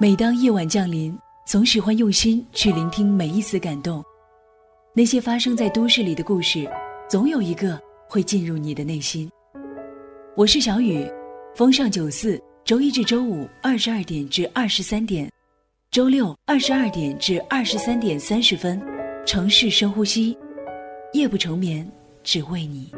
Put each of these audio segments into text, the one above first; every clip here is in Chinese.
每当夜晚降临，总喜欢用心去聆听每一丝感动。那些发生在都市里的故事，总有一个会进入你的内心。我是小雨，风尚九四，周一至周五二十二点至二十三点，周六二十二点至二十三点三十分，城市深呼吸，夜不成眠，只为你。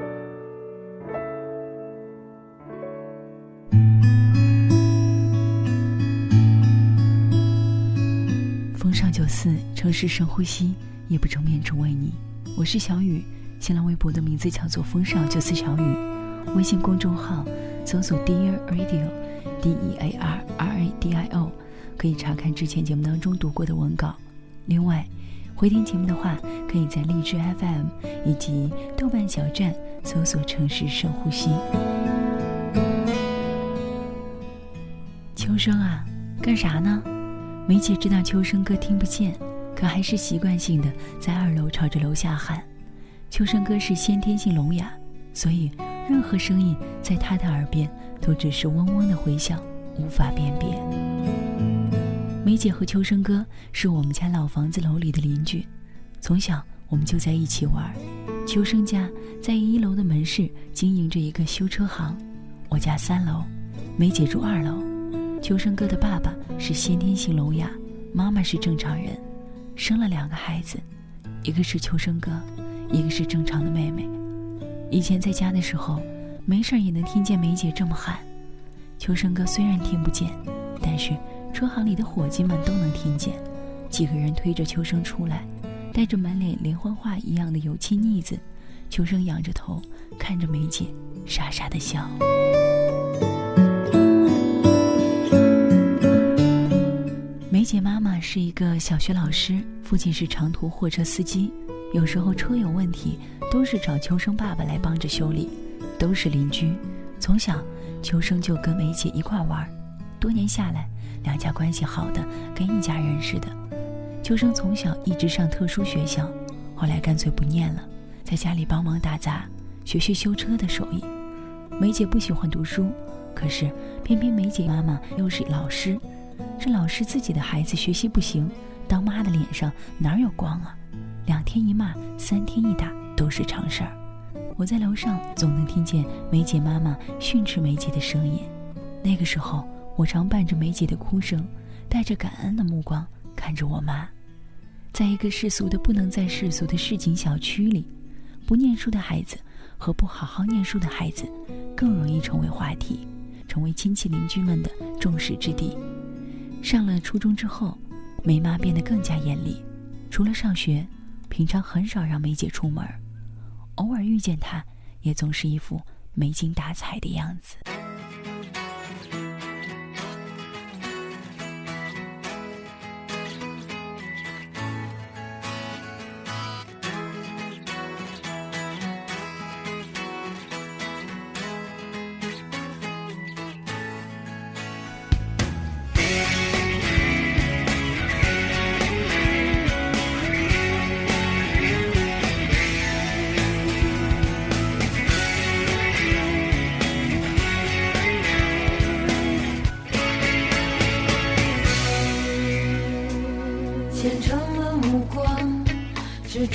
九四城市深呼吸，夜不成眠，只为你。我是小雨，新浪微博的名字叫做风尚九四小雨，微信公众号搜索 Dear Radio，D E A R R A D I O，可以查看之前节目当中读过的文稿。另外，回听节目的话，可以在荔枝 FM 以及豆瓣小站搜索城市深呼吸。秋生啊，干啥呢？梅姐知道秋生哥听不见，可还是习惯性的在二楼朝着楼下喊。秋生哥是先天性聋哑，所以任何声音在他的耳边都只是嗡嗡的回响，无法辨别。梅姐和秋生哥是我们家老房子楼里的邻居，从小我们就在一起玩。秋生家在一楼的门市经营着一个修车行，我家三楼，梅姐住二楼。秋生哥的爸爸是先天性聋哑，妈妈是正常人，生了两个孩子，一个是秋生哥，一个是正常的妹妹。以前在家的时候，没事也能听见梅姐这么喊。秋生哥虽然听不见，但是车行里的伙计们都能听见。几个人推着秋生出来，带着满脸连环画一样的油漆腻子，秋生仰着头看着梅姐，傻傻的笑。梅姐妈妈是一个小学老师，父亲是长途货车司机，有时候车有问题，都是找秋生爸爸来帮着修理。都是邻居，从小秋生就跟梅姐一块玩，多年下来，两家关系好的跟一家人似的。秋生从小一直上特殊学校，后来干脆不念了，在家里帮忙打杂，学学修车的手艺。梅姐不喜欢读书，可是偏偏梅姐妈妈又是老师。这老师自己的孩子学习不行，当妈的脸上哪有光啊？两天一骂，三天一打都是常事儿。我在楼上总能听见梅姐妈妈训斥梅姐的声音。那个时候，我常伴着梅姐的哭声，带着感恩的目光看着我妈。在一个世俗的不能再世俗的市井小区里，不念书的孩子和不好好念书的孩子，更容易成为话题，成为亲戚邻居们的众矢之的。上了初中之后，梅妈变得更加严厉，除了上学，平常很少让梅姐出门，偶尔遇见她，也总是一副没精打采的样子。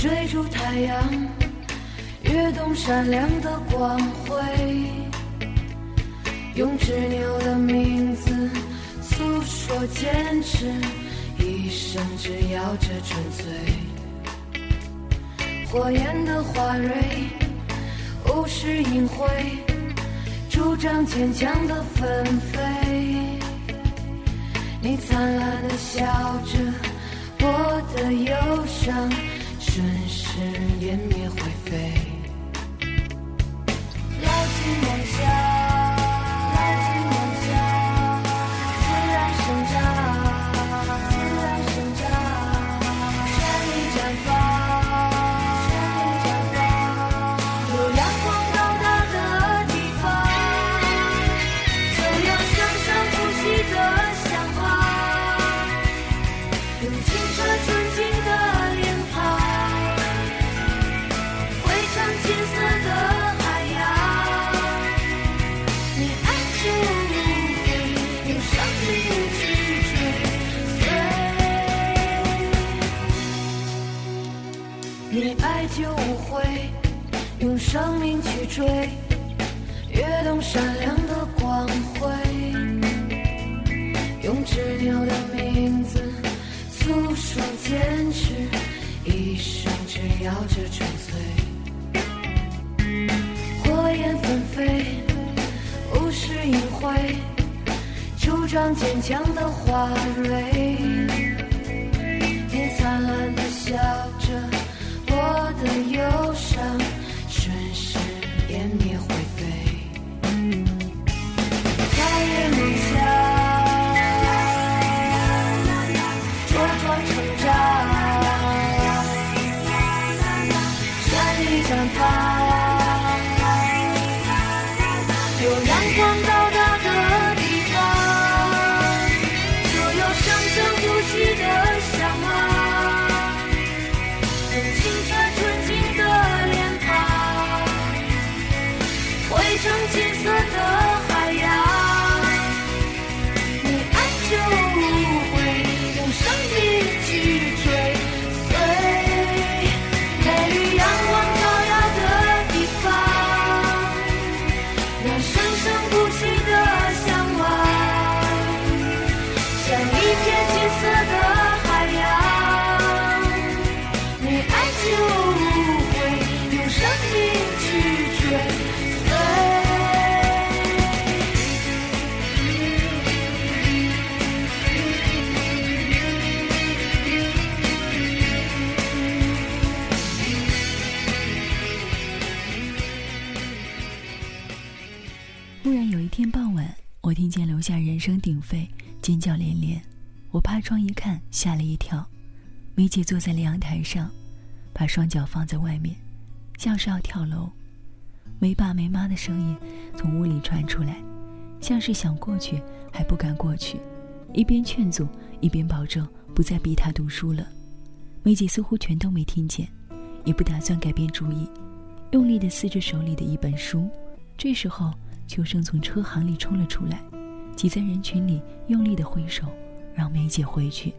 追逐太阳，跃动闪亮的光辉，用执拗的名字诉说坚持，一生只要这纯粹。火焰的花蕊，无视隐晦，主张坚强的纷飞。你灿烂的笑着，我的忧伤。追，跃动闪亮的光辉，用执拗的名字诉说坚持，一生只要这纯粹。火焰纷飞，物是隐晦，茁壮坚强的花蕊，下人声鼎沸，尖叫连连。我趴窗一看，吓了一跳。梅姐坐在阳台上，把双脚放在外面，像是要跳楼。没爸没妈的声音从屋里传出来，像是想过去还不敢过去，一边劝阻，一边保证不再逼他读书了。梅姐似乎全都没听见，也不打算改变主意，用力地撕着手里的一本书。这时候，秋生从车行里冲了出来，挤在人群里，用力地挥手，让梅姐回去。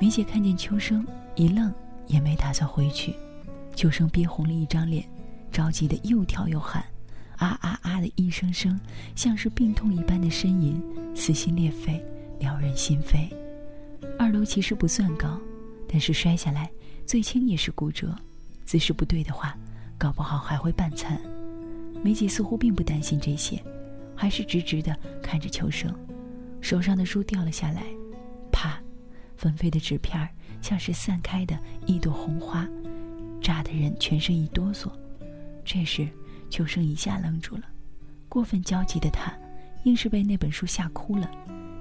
梅姐看见秋生，一愣，也没打算回去。秋生憋红了一张脸，着急得又跳又喊，啊啊啊的一声声，像是病痛一般的呻吟，撕心裂肺，撩人心扉。二楼其实不算高，但是摔下来，最轻也是骨折，姿势不对的话，搞不好还会半残。梅姐似乎并不担心这些，还是直直地看着秋生，手上的书掉了下来，啪，纷飞的纸片儿像是散开的一朵红花，炸得人全身一哆嗦。这时，秋生一下愣住了，过分焦急的他，硬是被那本书吓哭了，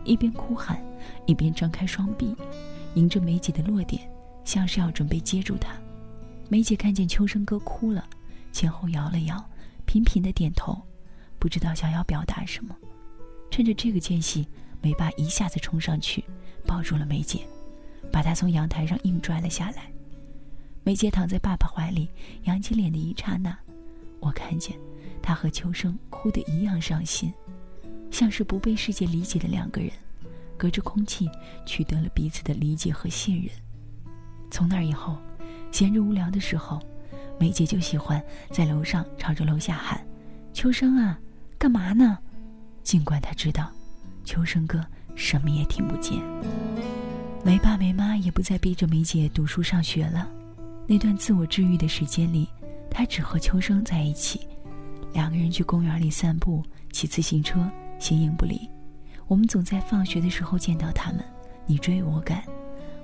一边哭喊，一边张开双臂，迎着梅姐的落点，像是要准备接住他。梅姐看见秋生哥哭了，前后摇了摇。频频的点头，不知道想要表达什么。趁着这个间隙，梅爸一下子冲上去，抱住了梅姐，把她从阳台上硬拽了下来。梅姐躺在爸爸怀里，扬起脸的一刹那，我看见她和秋生哭得一样伤心，像是不被世界理解的两个人，隔着空气取得了彼此的理解和信任。从那以后，闲着无聊的时候。梅姐就喜欢在楼上朝着楼下喊：“秋生啊，干嘛呢？”尽管他知道，秋生哥什么也听不见。没爸没妈也不再逼着梅姐读书上学了。那段自我治愈的时间里，他只和秋生在一起，两个人去公园里散步、骑自行车，形影不离。我们总在放学的时候见到他们，你追我赶，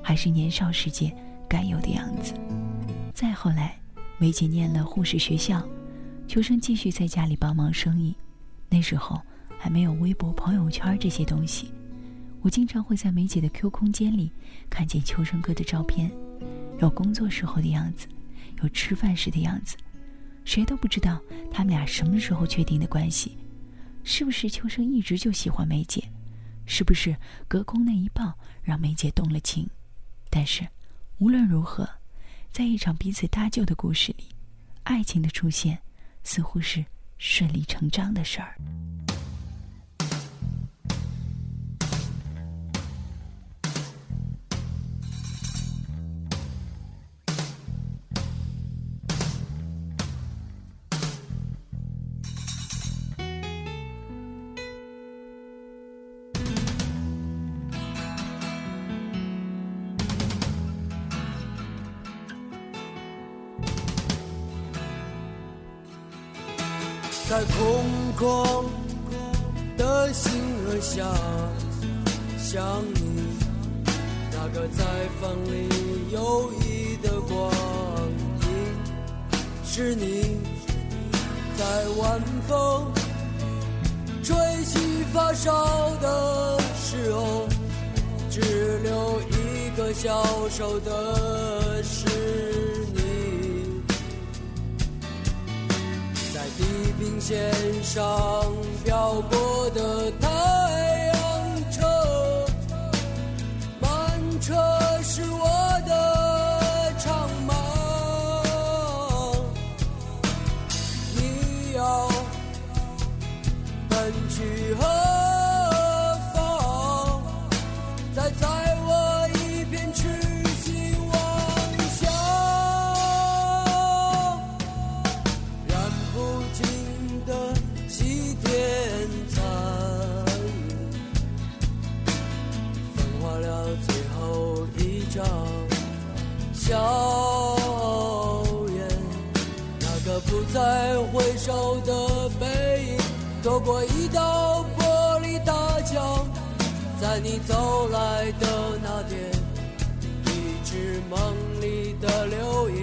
还是年少时节该有的样子。再后来。梅姐念了护士学校，秋生继续在家里帮忙生意。那时候还没有微博、朋友圈这些东西，我经常会在梅姐的 Q 空间里看见秋生哥的照片，有工作时候的样子，有吃饭时的样子。谁都不知道他们俩什么时候确定的关系，是不是秋生一直就喜欢梅姐，是不是隔空那一抱让梅姐动了情？但是无论如何。在一场彼此搭救的故事里，爱情的出现似乎是顺理成章的事儿。在地平线上漂泊的他。再回首的背影，走过一道玻璃大桥，在你走来的那天，一直梦里的流影，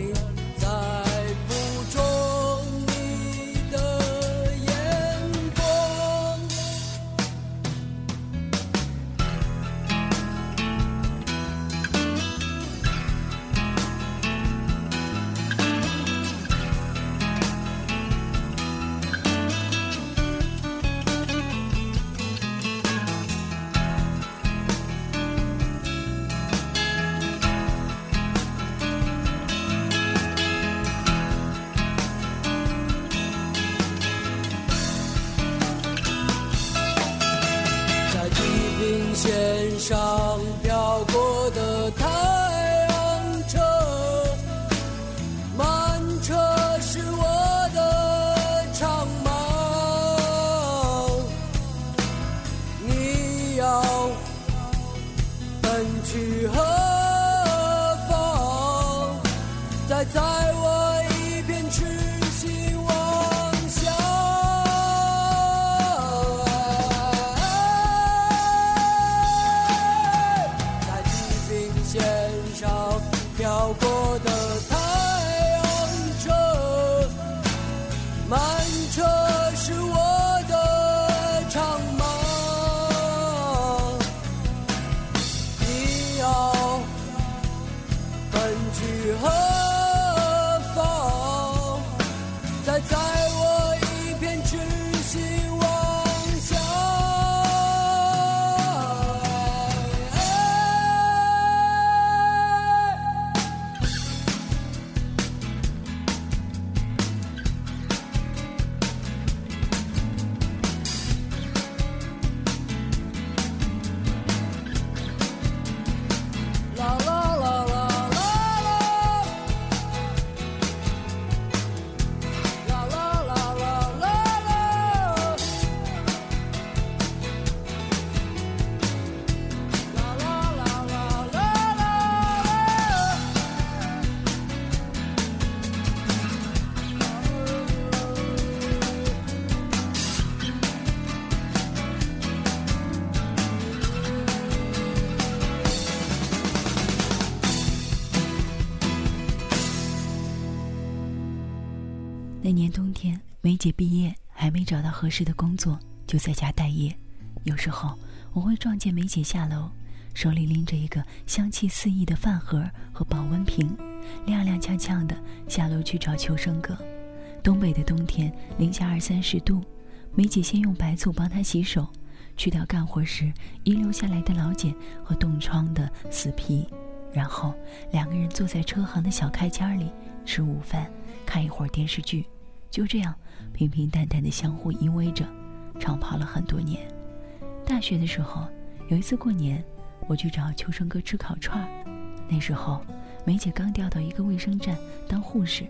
去何找合适的工作，就在家待业。有时候我会撞见梅姐下楼，手里拎着一个香气四溢的饭盒和保温瓶，踉踉跄跄的下楼去找秋生哥。东北的冬天零下二三十度，梅姐先用白醋帮他洗手，去掉干活时遗留下来的老茧和冻疮的死皮，然后两个人坐在车行的小开间里吃午饭，看一会儿电视剧，就这样平平淡淡的相互依偎着，长跑了很多年。大学的时候，有一次过年，我去找秋生哥吃烤串儿，那时候梅姐刚调到一个卫生站当护士，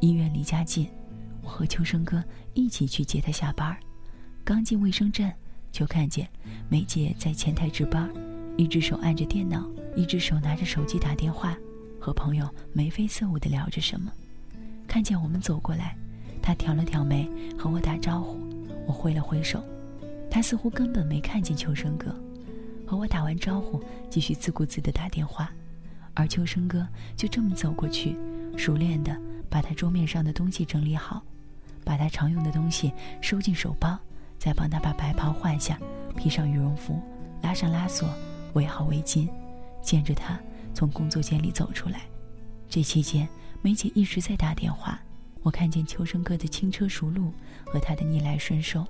医院离家近，我和秋生哥一起去接她下班。刚进卫生站，就看见梅姐在前台值班，一只手按着电脑，一只手拿着手机打电话，和朋友眉飞色舞地聊着什么。看见我们走过来，他挑了挑眉，和我打招呼。我挥了挥手，他似乎根本没看见秋生哥，和我打完招呼，继续自顾自地打电话。而秋生哥就这么走过去，熟练地把他桌面上的东西整理好，把他常用的东西收进手包，再帮他把白袍换下，披上羽绒服，拉上拉锁，围好围巾，见着他从工作间里走出来。这期间，梅姐一直在打电话。我看见秋生哥的轻车熟路和他的逆来顺受，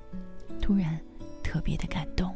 突然特别的感动。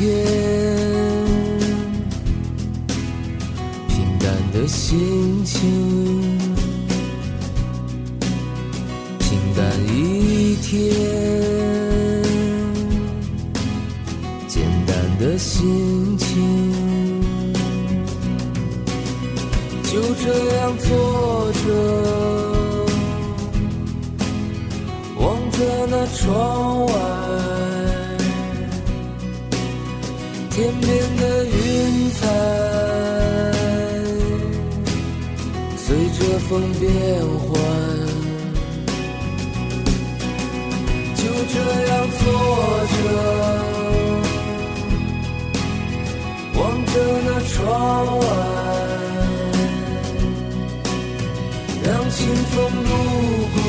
天，平淡的心情。平淡一天，简单的心情，就这样坐着，望着那窗天边的云彩随着。风变幻，就这样坐着，望着那窗外，让清风路过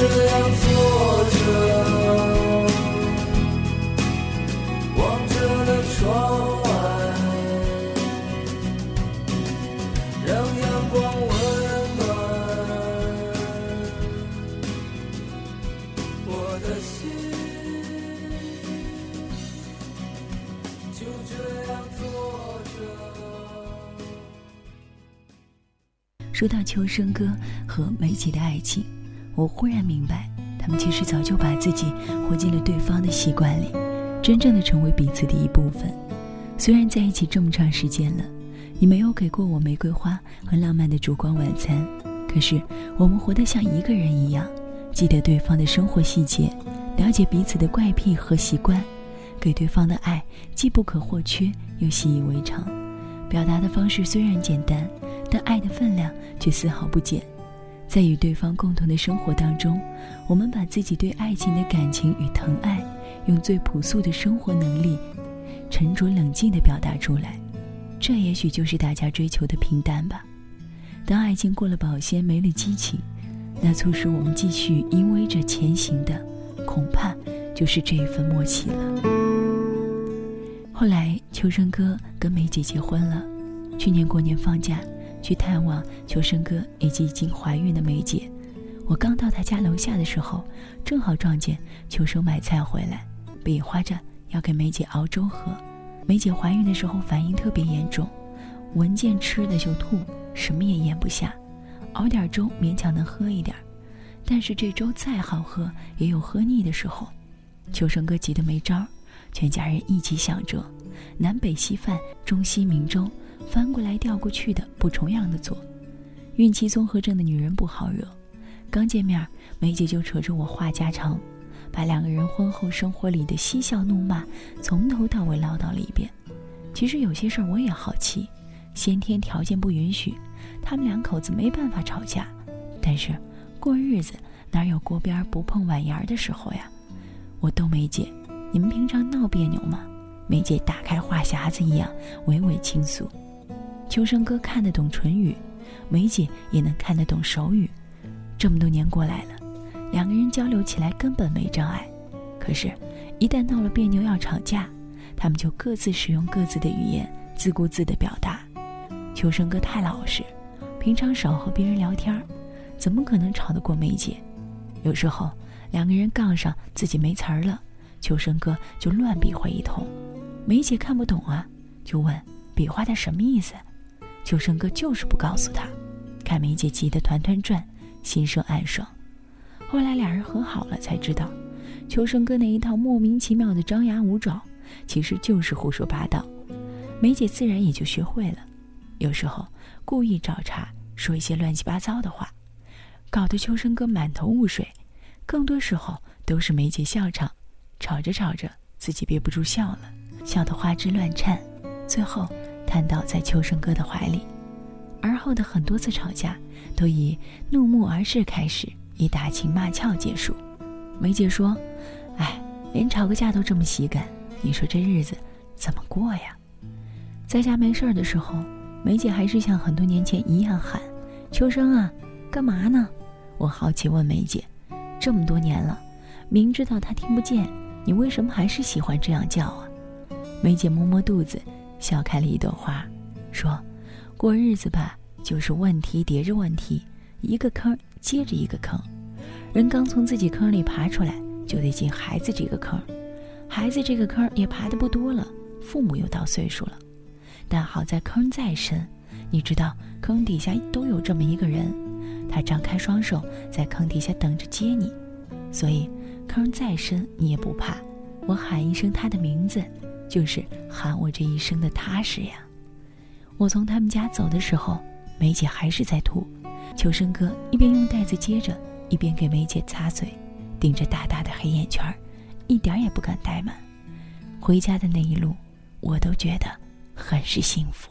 这样坐着望着的窗外，让阳光温暖我的心。就这样坐着。说到秋生哥和梅姐的爱情。我忽然明白，他们其实早就把自己活进了对方的习惯里，真正的成为彼此的一部分。虽然在一起这么长时间了，你没有给过我玫瑰花和浪漫的烛光晚餐，可是我们活得像一个人一样，记得对方的生活细节，了解彼此的怪癖和习惯，给对方的爱既不可或缺又习以为常。表达的方式虽然简单。但爱的分量却丝毫不减，在与对方共同的生活当中，我们把自己对爱情的感情与疼爱，用最朴素的生活能力，沉着冷静地表达出来。这也许就是大家追求的平淡吧。当爱情过了保鲜，没了激情，那促使我们继续依偎着前行的，恐怕就是这一份默契了。后来，秋生哥跟梅姐结婚了。去年过年放假，去探望秋生哥以及已经怀孕的梅姐。我刚到他家楼下的时候，正好撞见秋生买菜回来，比划着要给梅姐熬粥喝。梅姐怀孕的时候反应特别严重，闻见吃的就吐，什么也咽不下，熬点粥勉强能喝一点但是这粥再好喝，也有喝腻的时候。秋生哥急得没招儿全家人一起想着，南北稀饭，中西明粥，翻过来调过去的，不重样的做。孕期综合症的女人不好惹，刚见面，梅姐就扯着我话家常。把两个人婚后生活里的嬉笑怒骂从头到尾唠叨了一遍。其实有些事儿我也好奇，先天条件不允许，他们两口子没办法吵架，但是过日子哪有锅边不碰碗沿儿的时候呀？我逗梅姐：“你们平常闹别扭吗？”梅姐打开话匣子一样娓娓倾诉。秋生哥看得懂唇语，梅姐也能看得懂手语，这么多年过来了。两个人交流起来根本没障碍，可是，一旦闹了别扭要吵架，他们就各自使用各自的语言，自顾自的表达。秋生哥太老实，平常少和别人聊天怎么可能吵得过梅姐？有时候两个人杠上，自己没词儿了，秋生哥就乱比划一通，梅姐看不懂啊，就问比划的什么意思？秋生哥就是不告诉他，看梅姐急得团团转，心生暗爽。后来俩人和好了，才知道，秋生哥那一套莫名其妙的张牙舞爪，其实就是胡说八道。梅姐自然也就学会了，有时候故意找茬说一些乱七八糟的话，搞得秋生哥满头雾水。更多时候都是梅姐笑场，吵着吵着自己憋不住笑了，笑得花枝乱颤，最后瘫倒在秋生哥的怀里。而后的很多次吵架，都以怒目而视开始。以打情骂俏结束，梅姐说：“哎，连吵个架都这么喜感，你说这日子怎么过呀？”在家没事儿的时候，梅姐还是像很多年前一样喊：“秋生啊，干嘛呢？”我好奇问梅姐：“这么多年了，明知道他听不见，你为什么还是喜欢这样叫啊？”梅姐摸摸肚子，笑开了一朵花，说：“过日子吧，就是问题叠着问题，一个坑。”接着一个坑，人刚从自己坑里爬出来，就得进孩子这个坑，孩子这个坑也爬的不多了，父母又到岁数了，但好在坑再深，你知道坑底下都有这么一个人，他张开双手在坑底下等着接你，所以坑再深你也不怕，我喊一声他的名字，就是喊我这一生的踏实呀。我从他们家走的时候，梅姐还是在吐。求生哥一边用袋子接着，一边给梅姐擦嘴，顶着大大的黑眼圈一点也不敢怠慢。回家的那一路，我都觉得很是幸福。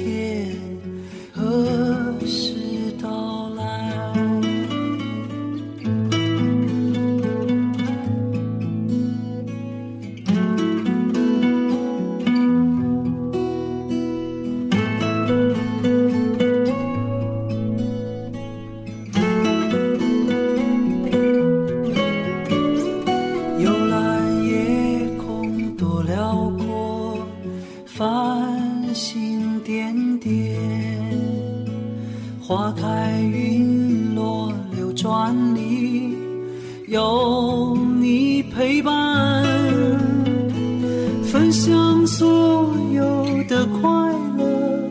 有的快乐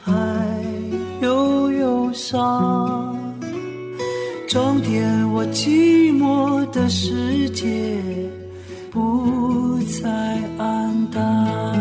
还有忧伤。装点我寂寞的世界不再黯淡。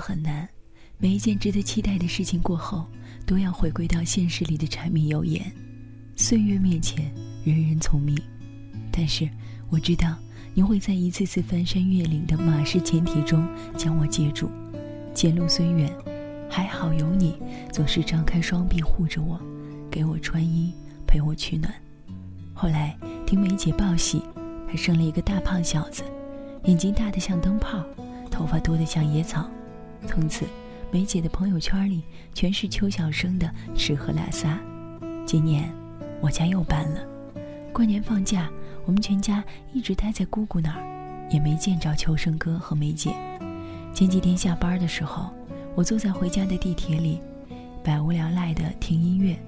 很难，每一件值得期待的事情过后，都要回归到现实里的柴米油盐。岁月面前，人人聪明，但是我知道你会在一次次翻山越岭的马氏前提中将我接住。前路虽远，还好有你，总是张开双臂护着我，给我穿衣，陪我取暖。后来听梅姐报喜，她生了一个大胖小子，眼睛大得像灯泡。头发多得像野草，从此，梅姐的朋友圈里全是邱小生的吃喝拉撒。今年，我家又搬了，过年放假，我们全家一直待在姑姑那儿，也没见着秋生哥和梅姐。前几天下班的时候，我坐在回家的地铁里，百无聊赖的听音乐。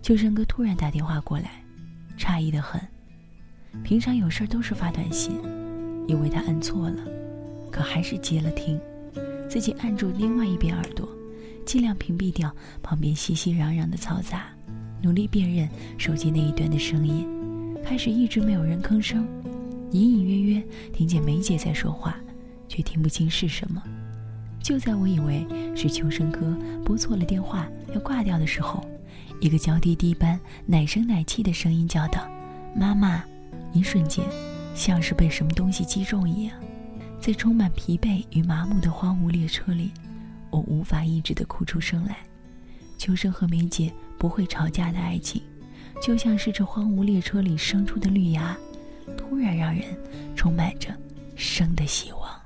秋生哥突然打电话过来，诧异的很。平常有事都是发短信，以为他按错了。可还是接了听，自己按住另外一边耳朵，尽量屏蔽掉旁边熙熙攘攘的嘈杂，努力辨认手机那一端的声音。开始一直没有人吭声，隐隐约约听见梅姐在说话，却听不清是什么。就在我以为是秋生哥拨错了电话要挂掉的时候，一个娇滴滴般奶声奶气的声音叫道：“妈妈！”一瞬间，像是被什么东西击中一样。在充满疲惫与麻木的荒芜列车里，我无法抑制的哭出声来。秋生和梅姐不会吵架的爱情，就像是这荒芜列车里生出的绿芽，突然让人充满着生的希望。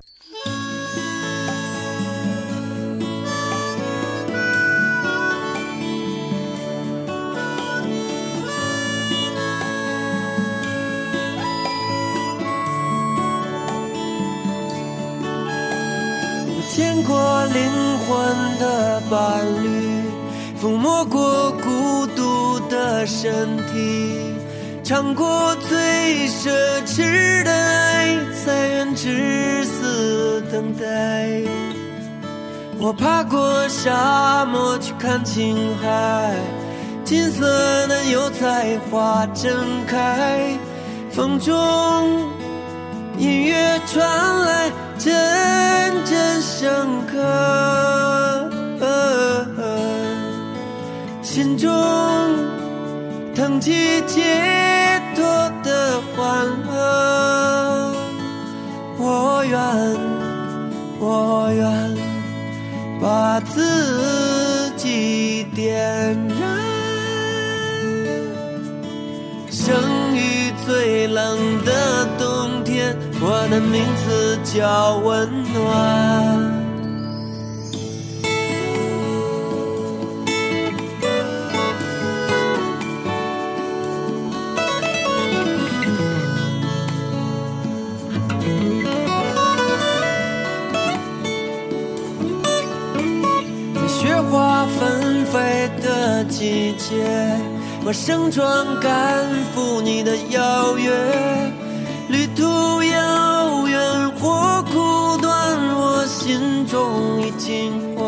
过灵魂的伴侣，抚摸过孤独的身体，尝过最奢侈的爱，才愿至死等待。我爬过沙漠去看青海，金色的油菜花正开，风中音乐传来。阵阵深刻，心中腾起解脱的欢乐。我愿，我愿把自己点燃，生于最冷的。我的名字叫温暖。在雪花纷飞的季节，我盛装赶赴你的邀约。旅途新欢。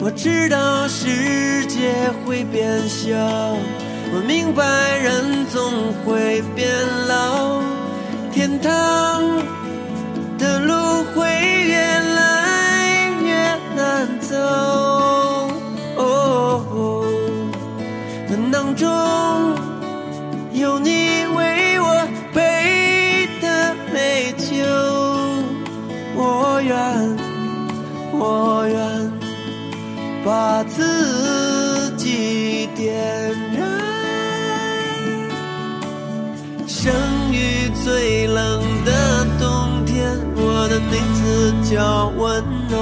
我知道世界会变小，我明白人总会变老。天堂的路会越来越难走，哦，门当中字叫温暖。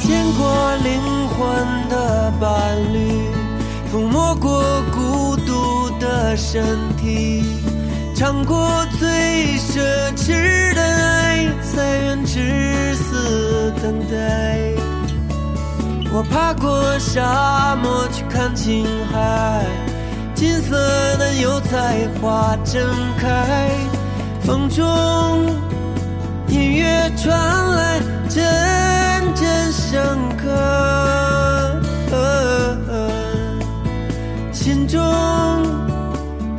见过灵魂的伴侣，抚摸过孤独的身体，尝过我爬过沙漠去看青海，金色的油菜花正开，风中音乐传来，阵阵深刻，心中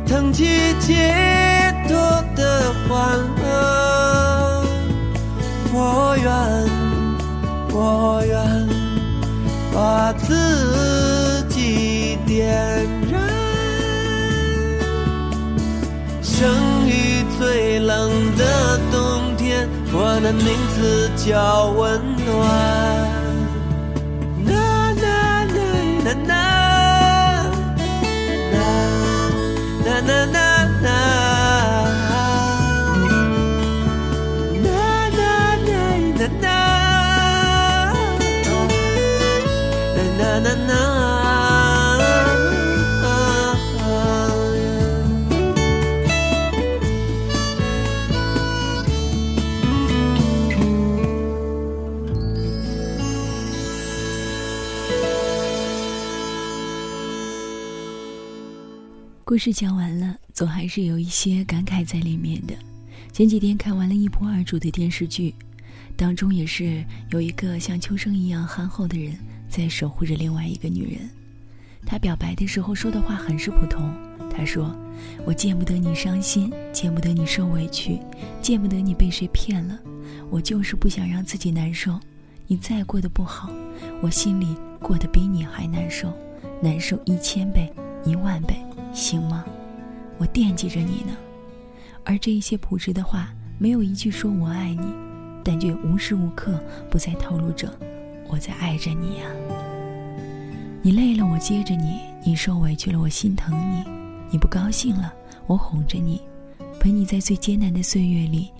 腾起解脱的欢乐。我愿，我愿把自己点燃。生于最冷的冬天，我的名字叫温暖。啦啦啦啦啦，啦啦啦啦，故事讲完了，总还是有一些感慨在里面的。前几天看完了一仆二主的电视剧，当中也是有一个像秋生一样憨厚的人在守护着另外一个女人。他表白的时候说的话很是普通，他说：“我见不得你伤心，见不得你受委屈，见不得你被谁骗了，我就是不想让自己难受。你再过得不好，我心里过得比你还难受，难受一千倍、一万倍。”行吗？我惦记着你呢。而这一些朴实的话，没有一句说我爱你，但却无时无刻不在透露着我在爱着你呀、你累了，我接着你；你受委屈了，我心疼你；你不高兴了，我哄着你，陪你在最艰难的岁月里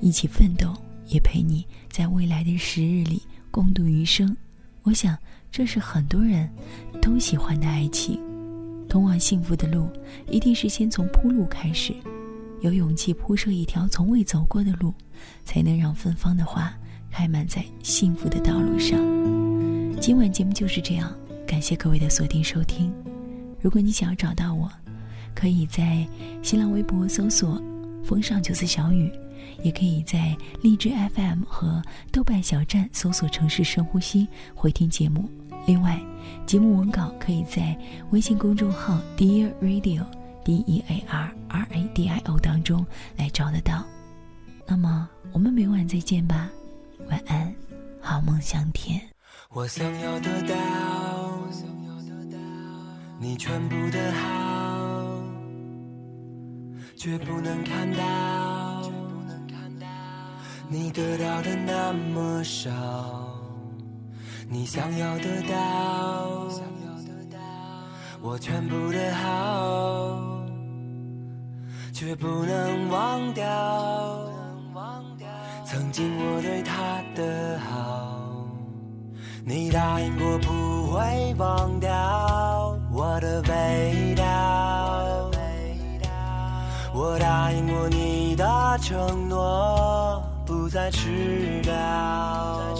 一起奋斗，也陪你在未来的时日里共度余生。我想，这是很多人都喜欢的爱情。通往幸福的路，一定是先从铺路开始，有勇气铺设一条从未走过的路，才能让芬芳的花开满在幸福的道路上。今晚节目就是这样，感谢各位的锁定收听。如果你想要找到我，可以在新浪微博搜索“风尚九四小雨”，也可以在荔枝 FM 和豆瓣小站搜索“城市深呼吸”回听节目。另外，节目文稿可以在微信公众号 Dear Radio D E A R R A D I O 当中来找得到。那么，我们每晚再见吧，晚安，好梦香甜。我想要得到我想要得到你全部的好，却不能看到却不能看到你得到的那么少。你想要得到我全部的好，却不能忘掉曾经我对他的好。你答应过不会忘掉我的味道，我答应过你的承诺，不再迟到。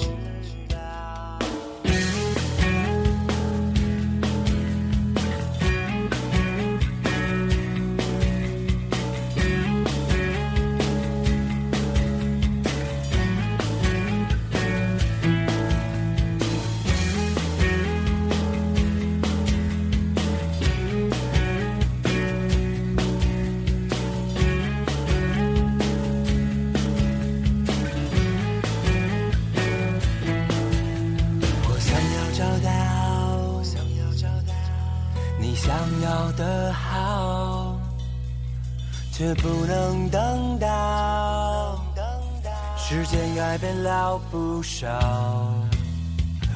改变了不少，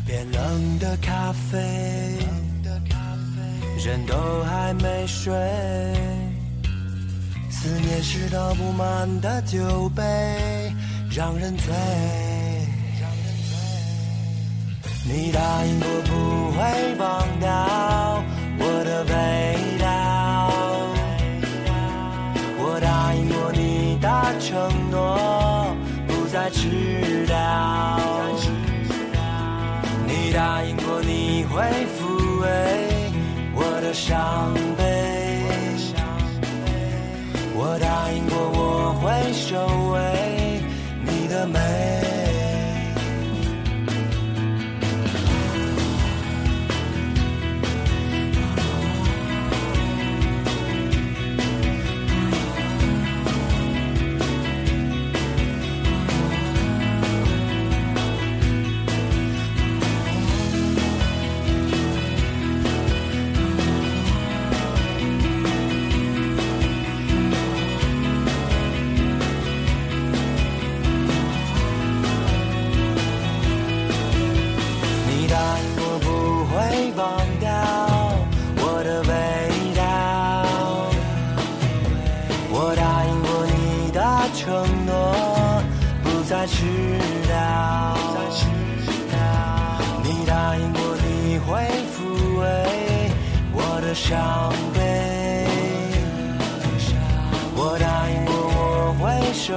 变冷的咖啡，人都还没睡。思念是倒不满的酒杯，让人醉。你答应过不会忘掉我的味道，知道。你答应过你会抚慰我的伤悲。我答应伤悲，我答应过我会守